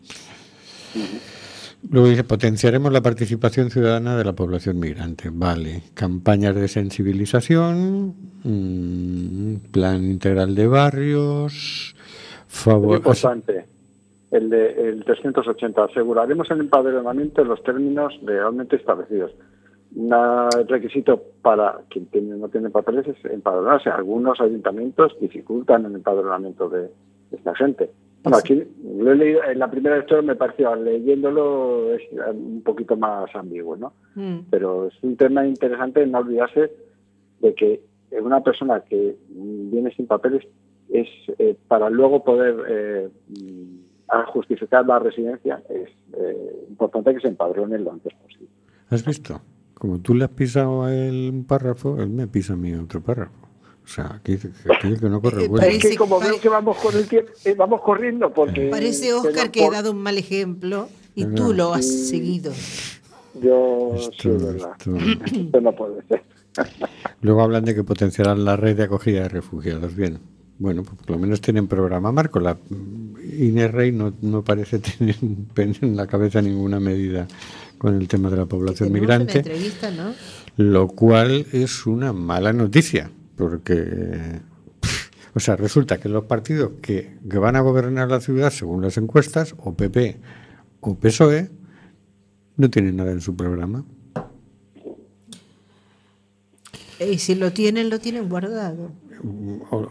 Luego dice, potenciaremos la participación ciudadana de la población migrante. Vale. Campañas de sensibilización, mm, plan integral de barrios. Importante. El, de, el 380. Aseguraremos el empadronamiento en los términos legalmente establecidos. Un requisito para quien no tiene papeles es empadronarse. Algunos ayuntamientos dificultan el empadronamiento de esta gente. Bueno, aquí lo he leído, en la primera historia me pareció, leyéndolo es un poquito más ambiguo, ¿no? Mm. Pero es un tema interesante no olvidarse de que una persona que viene sin papeles es eh, para luego poder eh, justificar la residencia es eh, importante que se empadrone lo antes posible. ¿Has visto? Como tú le has pisado a él un párrafo, él me pisa a mí otro párrafo. O sea, que, que, no corre bueno. Es que como veo que vamos con el tiempo, eh, vamos corriendo porque... Parece Oscar que ha dado un mal ejemplo Y tú lo has seguido. Yo, Esto- es verdad. esto- Esto no puede ser. Luego hablan de que potenciarán la red de acogida de refugiados. Bien, bueno, pues por lo menos tienen programa marco. La Inés Rey no, no parece tener en la cabeza ninguna medida con el tema de la población migrante, entrevista, ¿no? lo cual es una mala noticia, porque, o sea, resulta que los partidos que, que van a gobernar la ciudad, según las encuestas, o PP o PSOE, no tienen nada en su programa. Y si lo tienen, lo tienen guardado. O-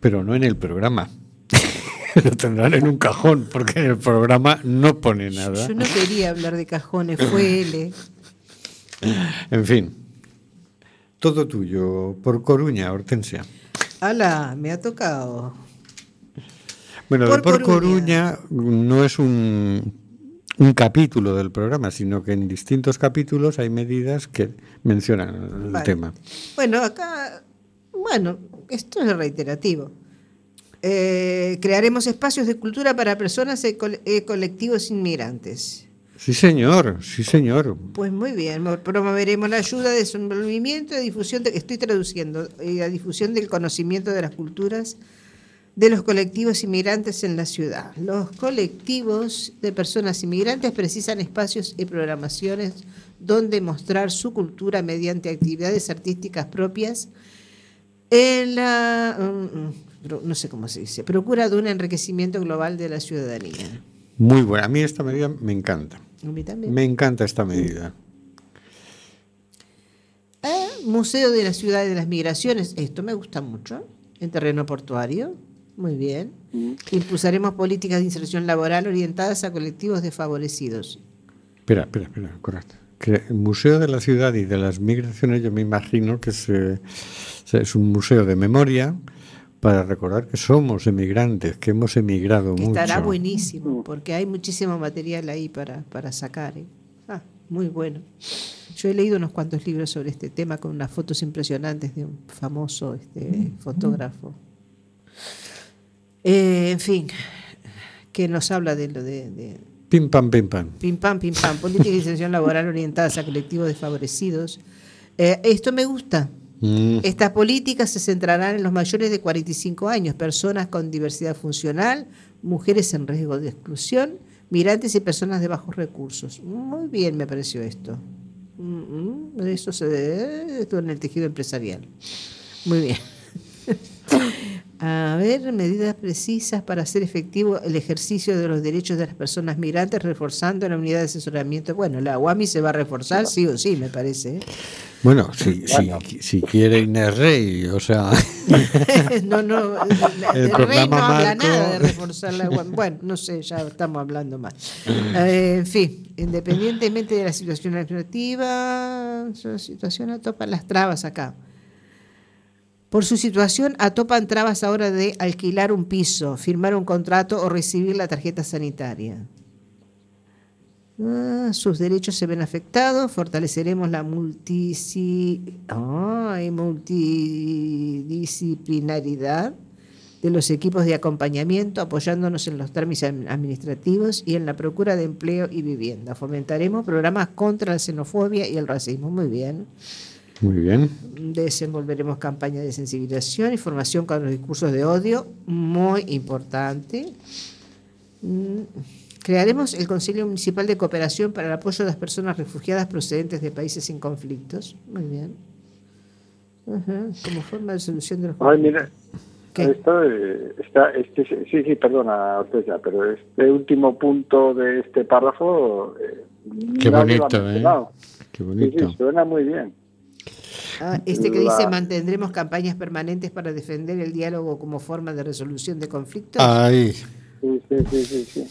pero no en el programa. Lo tendrán en un cajón, porque en el programa no pone nada. Yo no quería hablar de cajones, fue él. En fin, todo tuyo por Coruña, Hortensia. Ala, me ha tocado. Bueno, Por de por Coruña. Coruña no es un, un capítulo del programa, sino que en distintos capítulos hay medidas que mencionan el Vale. tema. Bueno, acá, bueno, esto es reiterativo. Eh, crearemos espacios de cultura para personas y col- y colectivos inmigrantes. Sí, señor, sí, señor. Pues muy bien, mo- promoveremos la ayuda, desenvolvimiento y difusión, de, estoy traduciendo, y la difusión del conocimiento de las culturas de los colectivos inmigrantes en la ciudad. Los colectivos de personas inmigrantes precisan espacios y programaciones donde mostrar su cultura mediante actividades artísticas propias en la, mm, mm, no sé cómo se dice, procura de un enriquecimiento global de la ciudadanía. Muy buena. A mí esta medida me encanta. A mí también. Me encanta esta medida. Ah, Museo de la Ciudad de las Migraciones, esto me gusta mucho, en terreno portuario, muy bien. Impulsaremos políticas de inserción laboral orientadas a colectivos desfavorecidos. Espera, espera, espera, correcto. Que el Museo de la Ciudad y de las Migraciones, yo me imagino que se- se- es un museo de memoria para recordar que somos emigrantes, que hemos emigrado Que mucho. estará buenísimo, porque hay muchísimo material ahí para, para sacar. ¿eh? Ah, muy bueno. Yo he leído unos cuantos libros sobre este tema con unas fotos impresionantes de un famoso este, fotógrafo. Eh, en fin, que nos habla de lo de- de, Pim pam, pim pam. Pim pam, pim pam. Política de inserción laboral orientadas a colectivos desfavorecidos. Eh, esto me gusta. Mm, Estas políticas se centrarán en los mayores de 45 años, personas con diversidad funcional, mujeres en riesgo de exclusión, migrantes y personas de bajos recursos. Muy bien me pareció esto. Mm, mm, Eso se esto en el tejido empresarial. Muy bien. A ver, medidas precisas para hacer efectivo el ejercicio de los derechos de las personas migrantes, reforzando la unidad de asesoramiento. Bueno, la UAMI se va a reforzar, sí o sí, me parece. ¿eh? Bueno, si, si, si quiere Inés Rey, o sea, no, no, la- El el, rey no habla marco. nada de reforzar la UAM. Bueno, no sé, ya estamos hablando más. Eh, en fin, independientemente de la situación administrativa, su situación atopa las trabas acá. Por su situación atopan trabas ahora de alquilar un piso, firmar un contrato o recibir la tarjeta sanitaria. Ah, sus derechos se ven afectados, fortaleceremos la multidisciplinaridad de los equipos de acompañamiento, apoyándonos en los trámites admi- administrativos y en la procura de empleo y vivienda. Fomentaremos programas contra la xenofobia y el racismo. Muy bien. Muy bien. Desenvolveremos campañas de sensibilización y formación con los discursos de odio, muy importante. Mm, Crearemos el Consejo Municipal de Cooperación para el apoyo de las personas refugiadas procedentes de países sin conflictos. Muy bien. Ajá, Como forma de solución de los Ay, mira, ¿Qué? esto eh, está, este, sí, sí, perdona, Ortega, pero este último punto de este párrafo. eh, Qué nadie lo ha bonito, ¿eh? Qué Sí, bonito. sí, suena muy bien. Ah, este que dice mantendremos campañas permanentes para defender el diálogo como forma de resolución de conflictos. Ahí, Sí, sí, sí, sí, sí.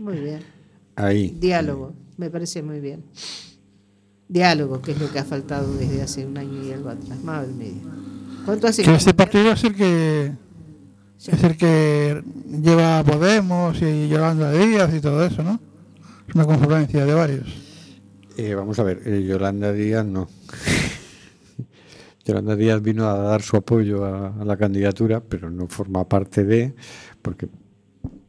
Muy bien. ahí. Diálogo, me parece muy bien. Diálogo, que es lo que ha faltado desde hace un año y algo atrás. Madre mía. ¿Cuánto hace Que este no- partido es el que es el que lleva a Podemos y Yolanda Díaz y todo eso, ¿no? Es una confluencia de varios. Eh, vamos a ver, eh, Yolanda Díaz no. Yolanda Díaz vino a dar su apoyo a, a la candidatura, pero no forma parte de, porque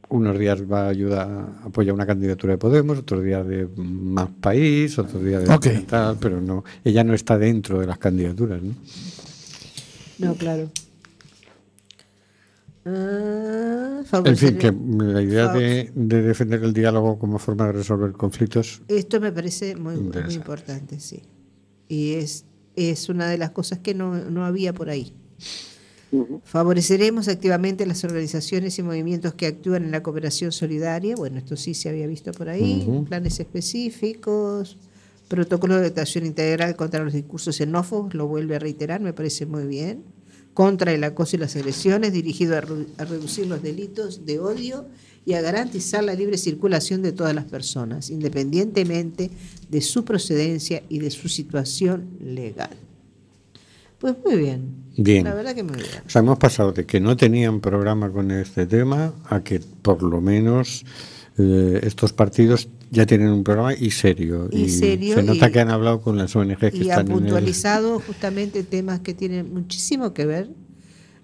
unos días va a ayudar, apoya una candidatura de Podemos, otros días de Más País, otros días de Ok. tal, pero no, ella no está dentro de las candidaturas, ¿no? No, claro. Ah, En fin, que la idea de, de defender el diálogo como forma de resolver conflictos, Esto me parece muy, muy importante, sí. Y es, es una de las cosas que no, no había por ahí. Favoreceremos activamente las organizaciones y movimientos que actúan en la cooperación solidaria. Bueno, esto sí se había visto por ahí. Planes específicos, protocolo de actuación integral contra los discursos xenófobos, lo vuelve a reiterar, me parece muy bien. Contra el acoso y las agresiones, dirigido a reducir los delitos de odio y a garantizar la libre circulación de todas las personas, independientemente de su procedencia y de su situación legal. Pues muy bien. Bien. La verdad que muy bien. o sea, hemos pasado de que no tenían programa con este tema a que por lo menos eh, estos partidos ya tienen un programa y serio. Y serio, se nota y- que han hablado con las ONG que y ha están en el... puntualizado justamente temas que tienen muchísimo que ver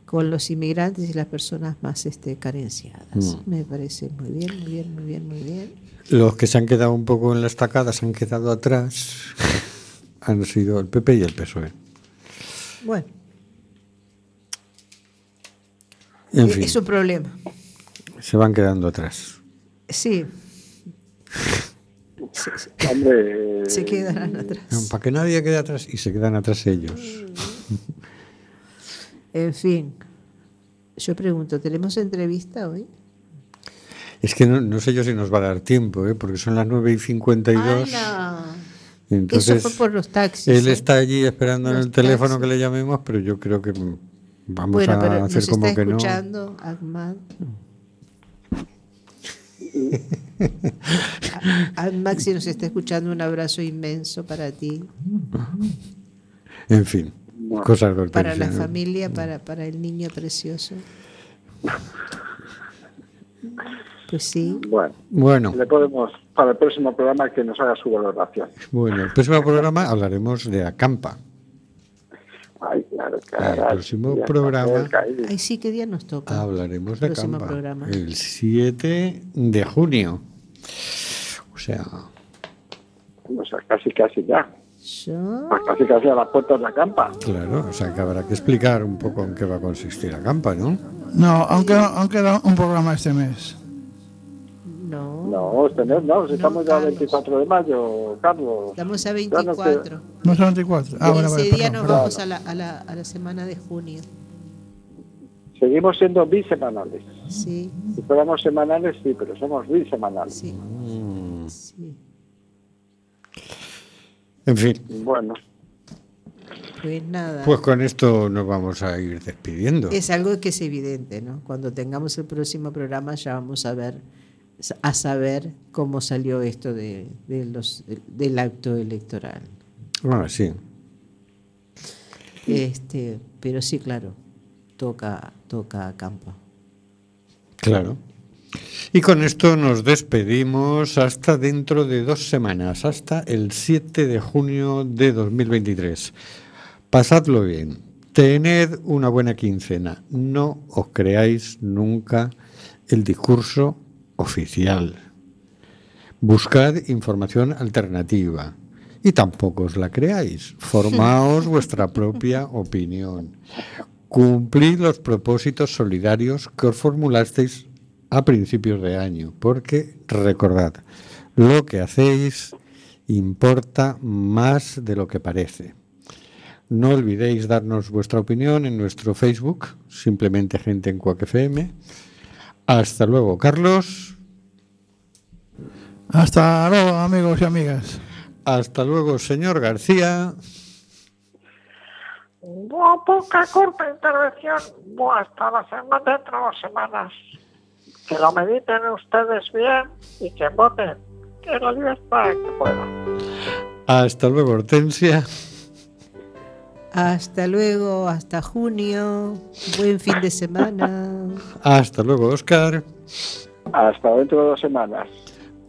con los inmigrantes y las personas más este, carenciadas. Mm. Me parece muy bien, muy bien, muy bien, muy bien. Los que se han quedado un poco en la estacada, se han quedado atrás, han sido el PP y el PSOE. Bueno, En fin, es un problema. se van quedando atrás. Sí. Se, se- Hombre, se quedarán atrás. Para que nadie quede atrás y se quedan atrás ellos. En fin. Yo pregunto, ¿tenemos entrevista hoy? Es que no, no sé yo si nos va a dar tiempo, ¿eh? porque son las 9 y 52. ¡Hala! Entonces, Eso fue por los taxis. él ¿eh? está allí esperando en el teléfono taxis. que le llamemos, pero yo creo que vamos bueno, a pero hacer nos como está que no. escuchando Ahmad. A- Ahmad, si nos está escuchando, un abrazo inmenso para ti, En fin, cosas de para la familia, para, para el niño precioso. Pues sí. bueno, Bueno, le podemos para el próximo programa que nos haga su valoración. bueno, el próximo programa hablaremos de Acampa. Ay, claro, El caray, próximo ya programa-. Ay, sí, ¿qué día nos toca? Hablaremos de Próximo Acampa. programa. El 7 de junio. O sea, O sea, casi, casi ya. Pues casi, casi a las puertas de la campa. claro, o sea que habrá que explicar un poco en qué va a consistir Acampa, ¿no? No, aunque aunque era un programa este mes. no. No, este mes no, si estamos ya Carlos. 24 de mayo, Carlos. Estamos a Ya no 24. No son 24. Ah, en bueno, ese vale, día perdón, nos perdón. vamos a la, a, la, a la semana de junio. Seguimos siendo bisemanales. Sí, Si fuéramos semanales, sí, pero somos bisemanales. sí, Mm. sí. En fin, Bueno, Pues nada. pues con esto nos vamos a ir despidiendo. Es algo que es evidente, ¿no? Cuando tengamos el próximo programa ya vamos a ver, a saber cómo salió esto de, de los, del acto electoral. Ah, sí. Este, pero sí, claro, toca, toca a campo. Claro. Y con esto nos despedimos hasta dentro de dos semanas, hasta el 7 de junio de 2023. Pasadlo bien, tened una buena quincena, no os creáis nunca el discurso oficial. Buscad información alternativa y tampoco os la creáis. Formaos vuestra propia opinión. Cumplid los propósitos solidarios que os formulasteis a principios de año, porque recordad, lo que hacéis importa más de lo que parece. No olvidéis darnos vuestra opinión en nuestro Facebook, simplemente gente en Cuac FM. Hasta luego, Carlos. Hasta luego, amigos y amigas. Hasta luego, señor García. Buah, poca corta intervención. Buah, hasta la semana dentro de dos semanas. Que lo mediten ustedes bien y que voten. Que la libertad que puedan. Hasta luego, Hortensia. Hasta luego, hasta junio. Buen fin de semana. Hasta luego, Oscar. hasta dentro de dos semanas.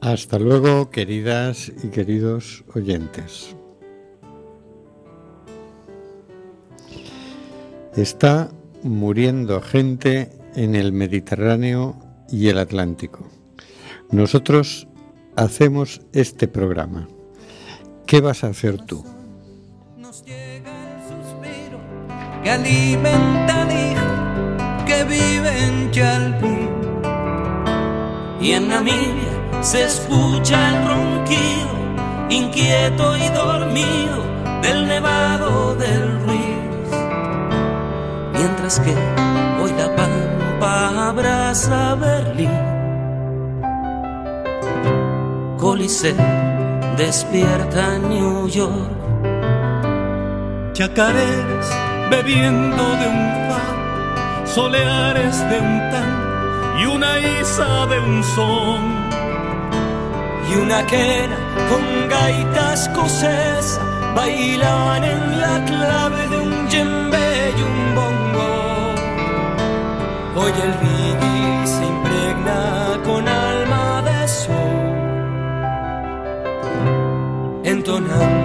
Hasta luego, queridas y queridos oyentes. Está muriendo gente en el Mediterráneo y el Atlántico. Nosotros hacemos este programa. ¿Qué vas a hacer tú? Nos llega el suspiro que alimenta al hijo que vive en Chalpín. Y en Namibia se escucha el ronquido, inquieto y dormido, del nevado del Ruiz. Mientras que hoy la pampa abraza Berlín. Coliseo despierta New York. Chacareras bebiendo de un far, soleares de un tan y una isa de un son. Y una quena con gaitas escocesa bailaban en la clave de un djembe y un bongo. Hoy el reggae se impregna con alma de sol, entonando